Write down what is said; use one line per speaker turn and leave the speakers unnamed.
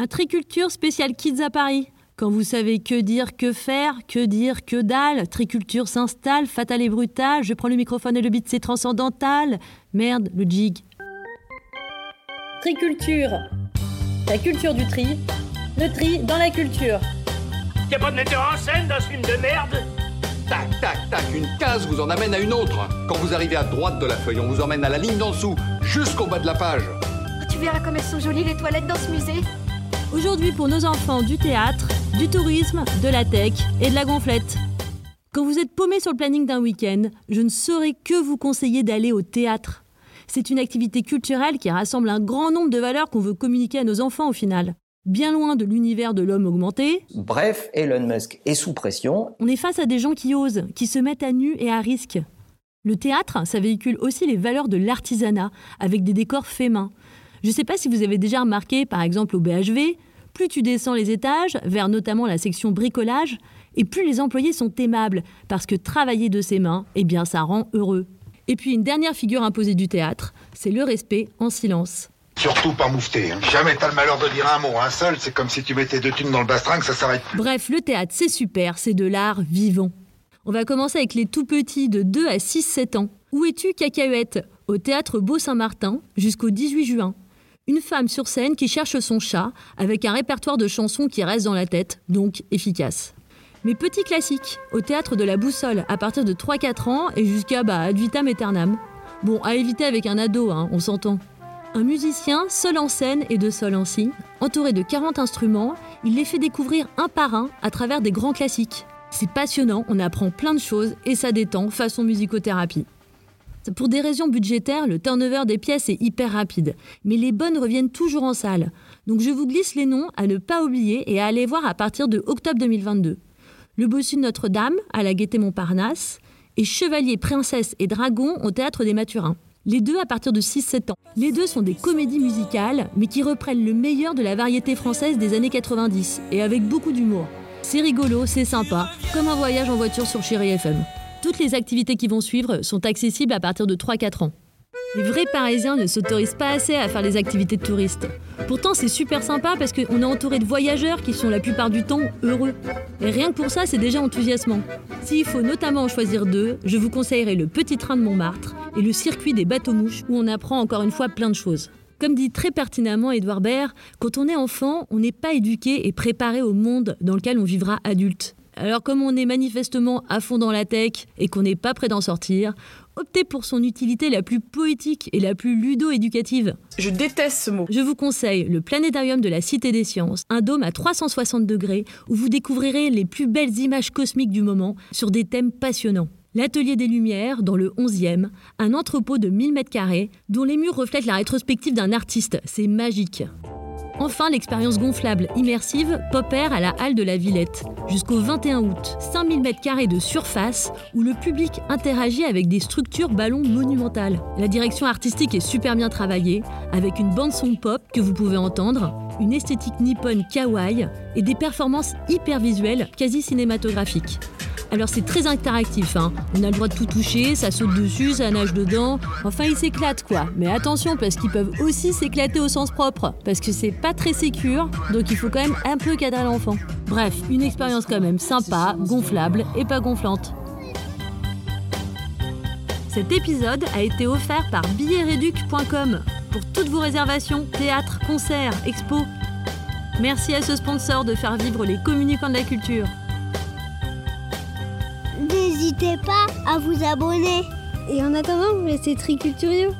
Un triculture spécial Kids à Paris. Quand vous savez que dire, que faire, que dire, que dalle, triculture s'installe, fatale et brutale, je prends le microphone et le beat c'est transcendantal. Merde, le jig.
Triculture. La culture du tri. Le tri dans la culture.
Y'a pas de metteur en scène dans ce film de merde?
Tac, tac, tac, une case vous en amène à une autre. Quand vous arrivez à droite de la feuille, on vous emmène à la ligne d'en dessous, jusqu'au bas de la page.
Tu verras comme elles sont jolies les toilettes dans ce musée.
Aujourd'hui pour nos enfants du théâtre, du tourisme, de la tech et de la gonflette. Quand vous êtes paumé sur le planning d'un week-end, je ne saurais que vous conseiller d'aller au théâtre. C'est une activité culturelle qui rassemble un grand nombre de valeurs qu'on veut communiquer à nos enfants au final. Bien loin de l'univers de l'homme augmenté.
Bref, Elon Musk est sous pression.
On est face à des gens qui osent, qui se mettent à nu et à risque. Le théâtre, ça véhicule aussi les valeurs de l'artisanat, avec des décors faits main. Je ne sais pas si vous avez déjà remarqué, par exemple au BHV, plus tu descends les étages, vers notamment la section bricolage, et plus les employés sont aimables, parce que travailler de ses mains, eh bien ça rend heureux. Et puis une dernière figure imposée du théâtre, c'est le respect en silence.
Surtout pas moufter. Hein. Jamais t'as le malheur de dire un mot, un seul, c'est comme si tu mettais deux thunes dans le bastringue, ça s'arrête plus.
Bref, le théâtre c'est super, c'est de l'art vivant. On va commencer avec les tout petits de 2 à 6-7 ans. Où es-tu, cacahuète? Au théâtre Beau-Saint-Martin jusqu'au 18 juin une femme sur scène qui cherche son chat avec un répertoire de chansons qui reste dans la tête, donc efficace. Mais petit classique, au théâtre de la Boussole, à partir de 3-4 ans et jusqu'à bah, ad vitam aeternam. Bon, à éviter avec un ado, hein, on s'entend. Un musicien, seul en scène et de sol en si, entouré de 40 instruments, il les fait découvrir un par un à travers des grands classiques. C'est passionnant, on apprend plein de choses et ça détend façon musicothérapie. Pour des raisons budgétaires, le turnover des pièces est hyper rapide, mais les bonnes reviennent toujours en salle. Donc je vous glisse les noms à ne pas oublier et à aller voir à partir de octobre 2022. Le Bossu Notre-Dame à la Gaîté Montparnasse et Chevalier, Princesse et Dragon au Théâtre des Mathurins. Les deux à partir de 6-7 ans. Les deux sont des comédies musicales, mais qui reprennent le meilleur de la variété française des années 90, et avec beaucoup d'humour. C'est rigolo, c'est sympa, comme un voyage en voiture sur Chéri FM. Toutes les activités qui vont suivre sont accessibles à partir de 3-4 ans. Les vrais Parisiens ne s'autorisent pas assez à faire les activités de touristes. Pourtant, c'est super sympa parce qu'on est entouré de voyageurs qui sont la plupart du temps heureux. Et rien que pour ça, c'est déjà enthousiasmant. S'il faut notamment en choisir deux, je vous conseillerais le petit train de Montmartre et le circuit des bateaux-mouches où on apprend encore une fois plein de choses. Comme dit très pertinemment Édouard Baird, quand on est enfant, on n'est pas éduqué et préparé au monde dans lequel on vivra adulte. Alors comme on est manifestement à fond dans la tech et qu'on n'est pas prêt d'en sortir, optez pour son utilité la plus poétique et la plus ludo-éducative.
Je déteste ce mot.
Je vous conseille le planétarium de la Cité des Sciences, un dôme à 360 degrés où vous découvrirez les plus belles images cosmiques du moment sur des thèmes passionnants. L'Atelier des Lumières, dans le 11e, un entrepôt de 1000 m2 dont les murs reflètent la rétrospective d'un artiste. C'est magique. Enfin, l'expérience gonflable immersive Popper à la Halle de la Villette, jusqu'au 21 août. 5000 m2 de surface où le public interagit avec des structures ballons monumentales. La direction artistique est super bien travaillée, avec une bande-son pop que vous pouvez entendre, une esthétique nippone kawaii et des performances hyper visuelles, quasi cinématographiques. Alors c'est très interactif, hein. on a le droit de tout toucher, ça saute dessus, ça nage dedans, enfin ils s'éclatent quoi. Mais attention parce qu'ils peuvent aussi s'éclater au sens propre, parce que c'est pas très sécure, donc il faut quand même un peu cadrer l'enfant. Bref, une expérience quand même sympa, gonflable et pas gonflante. Cet épisode a été offert par billetreduc.com pour toutes vos réservations, théâtre, concerts, expos. Merci à ce sponsor de faire vivre les communicants de la culture.
N'hésitez pas à vous abonner.
Et en attendant, vous laissez Triculturio.